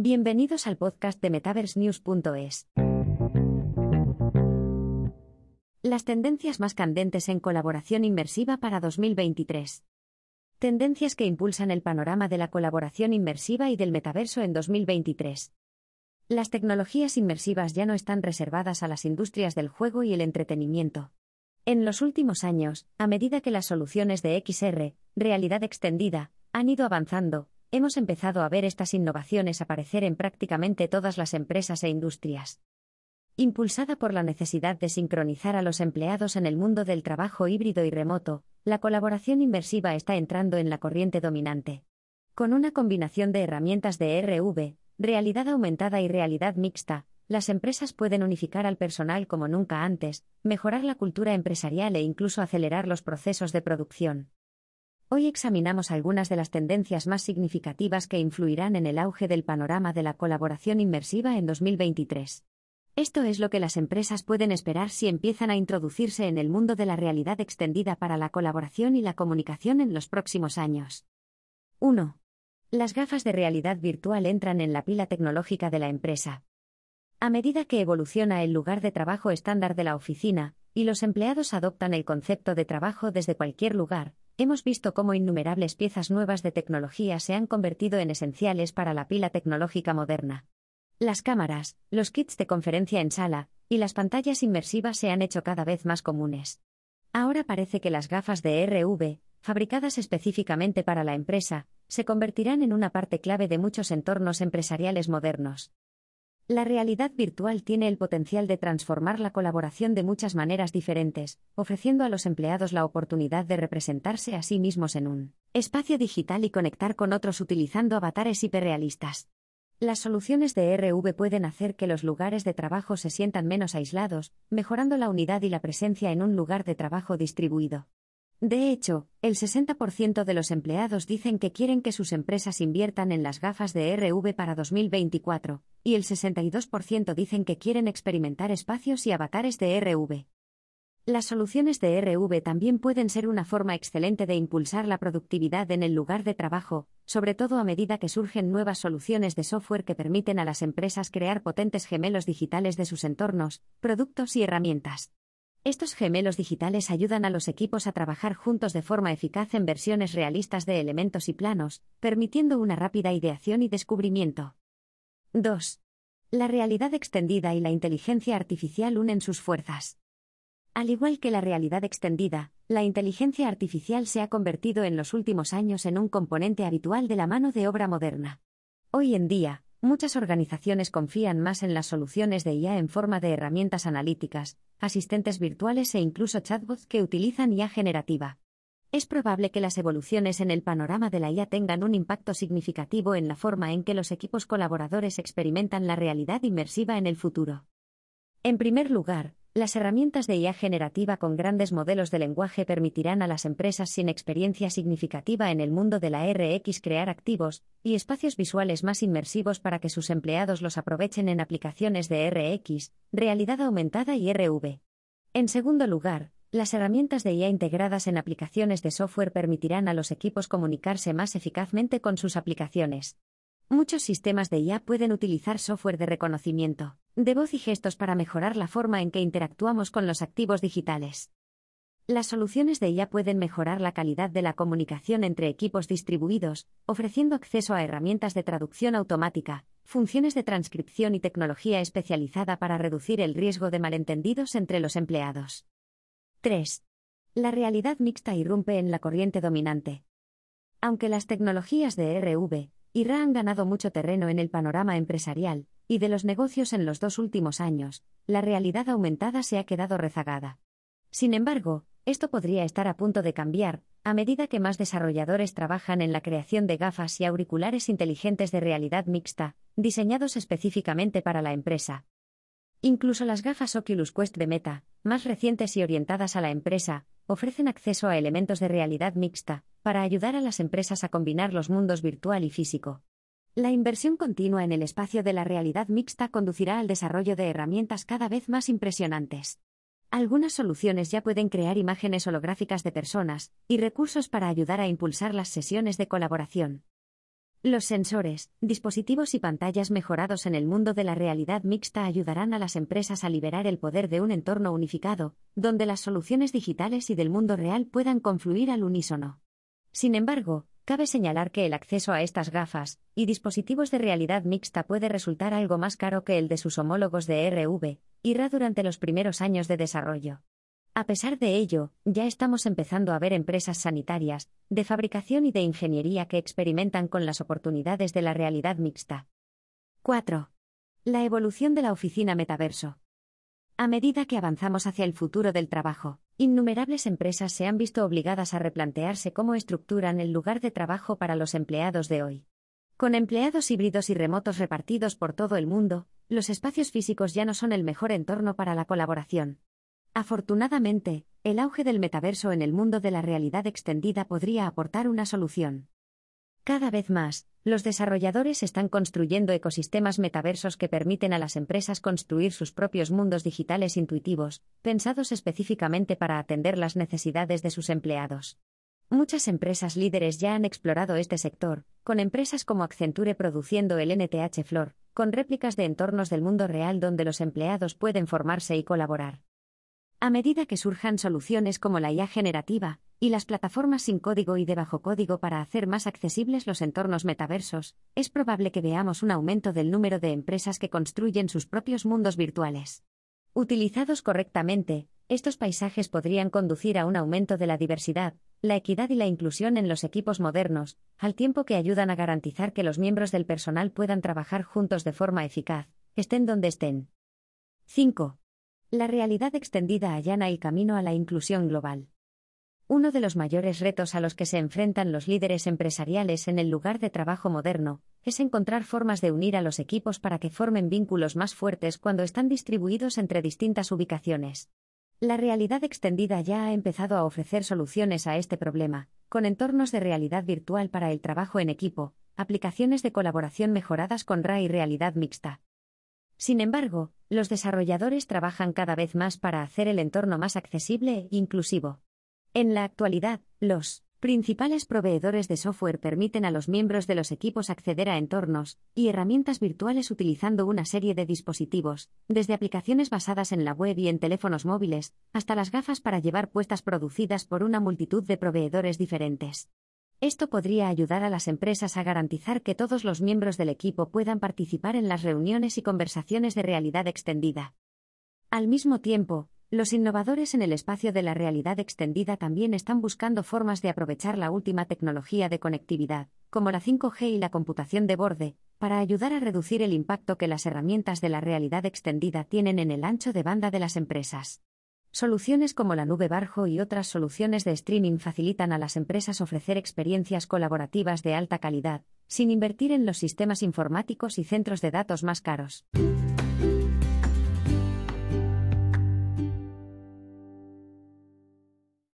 Bienvenidos al podcast de MetaverseNews.es. Las tendencias más candentes en colaboración inmersiva para 2023. Tendencias que impulsan el panorama de la colaboración inmersiva y del metaverso en 2023. Las tecnologías inmersivas ya no están reservadas a las industrias del juego y el entretenimiento. En los últimos años, a medida que las soluciones de XR, realidad extendida, han ido avanzando, hemos empezado a ver estas innovaciones aparecer en prácticamente todas las empresas e industrias. Impulsada por la necesidad de sincronizar a los empleados en el mundo del trabajo híbrido y remoto, la colaboración inmersiva está entrando en la corriente dominante. Con una combinación de herramientas de RV, realidad aumentada y realidad mixta, las empresas pueden unificar al personal como nunca antes, mejorar la cultura empresarial e incluso acelerar los procesos de producción. Hoy examinamos algunas de las tendencias más significativas que influirán en el auge del panorama de la colaboración inmersiva en 2023. Esto es lo que las empresas pueden esperar si empiezan a introducirse en el mundo de la realidad extendida para la colaboración y la comunicación en los próximos años. 1. Las gafas de realidad virtual entran en la pila tecnológica de la empresa. A medida que evoluciona el lugar de trabajo estándar de la oficina, y los empleados adoptan el concepto de trabajo desde cualquier lugar, hemos visto cómo innumerables piezas nuevas de tecnología se han convertido en esenciales para la pila tecnológica moderna. Las cámaras, los kits de conferencia en sala, y las pantallas inmersivas se han hecho cada vez más comunes. Ahora parece que las gafas de RV, fabricadas específicamente para la empresa, se convertirán en una parte clave de muchos entornos empresariales modernos. La realidad virtual tiene el potencial de transformar la colaboración de muchas maneras diferentes, ofreciendo a los empleados la oportunidad de representarse a sí mismos en un espacio digital y conectar con otros utilizando avatares hiperrealistas. Las soluciones de RV pueden hacer que los lugares de trabajo se sientan menos aislados, mejorando la unidad y la presencia en un lugar de trabajo distribuido. De hecho, el 60% de los empleados dicen que quieren que sus empresas inviertan en las gafas de RV para 2024, y el 62% dicen que quieren experimentar espacios y avatares de RV. Las soluciones de RV también pueden ser una forma excelente de impulsar la productividad en el lugar de trabajo, sobre todo a medida que surgen nuevas soluciones de software que permiten a las empresas crear potentes gemelos digitales de sus entornos, productos y herramientas. Estos gemelos digitales ayudan a los equipos a trabajar juntos de forma eficaz en versiones realistas de elementos y planos, permitiendo una rápida ideación y descubrimiento. 2. La realidad extendida y la inteligencia artificial unen sus fuerzas. Al igual que la realidad extendida, la inteligencia artificial se ha convertido en los últimos años en un componente habitual de la mano de obra moderna. Hoy en día, Muchas organizaciones confían más en las soluciones de IA en forma de herramientas analíticas, asistentes virtuales e incluso chatbots que utilizan IA generativa. Es probable que las evoluciones en el panorama de la IA tengan un impacto significativo en la forma en que los equipos colaboradores experimentan la realidad inmersiva en el futuro. En primer lugar, las herramientas de IA generativa con grandes modelos de lenguaje permitirán a las empresas sin experiencia significativa en el mundo de la RX crear activos y espacios visuales más inmersivos para que sus empleados los aprovechen en aplicaciones de RX, realidad aumentada y RV. En segundo lugar, las herramientas de IA integradas en aplicaciones de software permitirán a los equipos comunicarse más eficazmente con sus aplicaciones. Muchos sistemas de IA pueden utilizar software de reconocimiento de voz y gestos para mejorar la forma en que interactuamos con los activos digitales. Las soluciones de IA pueden mejorar la calidad de la comunicación entre equipos distribuidos, ofreciendo acceso a herramientas de traducción automática, funciones de transcripción y tecnología especializada para reducir el riesgo de malentendidos entre los empleados. 3. La realidad mixta irrumpe en la corriente dominante. Aunque las tecnologías de RV, IRA han ganado mucho terreno en el panorama empresarial y de los negocios en los dos últimos años, la realidad aumentada se ha quedado rezagada. Sin embargo, esto podría estar a punto de cambiar, a medida que más desarrolladores trabajan en la creación de gafas y auriculares inteligentes de realidad mixta, diseñados específicamente para la empresa. Incluso las gafas Oculus Quest de Meta, más recientes y orientadas a la empresa, ofrecen acceso a elementos de realidad mixta, para ayudar a las empresas a combinar los mundos virtual y físico. La inversión continua en el espacio de la realidad mixta conducirá al desarrollo de herramientas cada vez más impresionantes. Algunas soluciones ya pueden crear imágenes holográficas de personas y recursos para ayudar a impulsar las sesiones de colaboración. Los sensores, dispositivos y pantallas mejorados en el mundo de la realidad mixta ayudarán a las empresas a liberar el poder de un entorno unificado, donde las soluciones digitales y del mundo real puedan confluir al unísono. Sin embargo, cabe señalar que el acceso a estas gafas y dispositivos de realidad mixta puede resultar algo más caro que el de sus homólogos de RV, IRA durante los primeros años de desarrollo. A pesar de ello, ya estamos empezando a ver empresas sanitarias, de fabricación y de ingeniería que experimentan con las oportunidades de la realidad mixta. 4. La evolución de la oficina metaverso. A medida que avanzamos hacia el futuro del trabajo, innumerables empresas se han visto obligadas a replantearse cómo estructuran el lugar de trabajo para los empleados de hoy. Con empleados híbridos y remotos repartidos por todo el mundo, los espacios físicos ya no son el mejor entorno para la colaboración. Afortunadamente, el auge del metaverso en el mundo de la realidad extendida podría aportar una solución. Cada vez más, los desarrolladores están construyendo ecosistemas metaversos que permiten a las empresas construir sus propios mundos digitales intuitivos, pensados específicamente para atender las necesidades de sus empleados. Muchas empresas líderes ya han explorado este sector, con empresas como Accenture produciendo el NTH Flor, con réplicas de entornos del mundo real donde los empleados pueden formarse y colaborar. A medida que surjan soluciones como la IA generativa y las plataformas sin código y de bajo código para hacer más accesibles los entornos metaversos, es probable que veamos un aumento del número de empresas que construyen sus propios mundos virtuales. Utilizados correctamente, estos paisajes podrían conducir a un aumento de la diversidad, la equidad y la inclusión en los equipos modernos, al tiempo que ayudan a garantizar que los miembros del personal puedan trabajar juntos de forma eficaz, estén donde estén. 5. La realidad extendida allana el camino a la inclusión global. Uno de los mayores retos a los que se enfrentan los líderes empresariales en el lugar de trabajo moderno es encontrar formas de unir a los equipos para que formen vínculos más fuertes cuando están distribuidos entre distintas ubicaciones. La realidad extendida ya ha empezado a ofrecer soluciones a este problema, con entornos de realidad virtual para el trabajo en equipo, aplicaciones de colaboración mejoradas con RA y realidad mixta. Sin embargo, los desarrolladores trabajan cada vez más para hacer el entorno más accesible e inclusivo. En la actualidad, los principales proveedores de software permiten a los miembros de los equipos acceder a entornos y herramientas virtuales utilizando una serie de dispositivos, desde aplicaciones basadas en la web y en teléfonos móviles, hasta las gafas para llevar puestas producidas por una multitud de proveedores diferentes. Esto podría ayudar a las empresas a garantizar que todos los miembros del equipo puedan participar en las reuniones y conversaciones de realidad extendida. Al mismo tiempo, los innovadores en el espacio de la realidad extendida también están buscando formas de aprovechar la última tecnología de conectividad, como la 5G y la computación de borde, para ayudar a reducir el impacto que las herramientas de la realidad extendida tienen en el ancho de banda de las empresas. Soluciones como la nube Barjo y otras soluciones de streaming facilitan a las empresas ofrecer experiencias colaborativas de alta calidad, sin invertir en los sistemas informáticos y centros de datos más caros.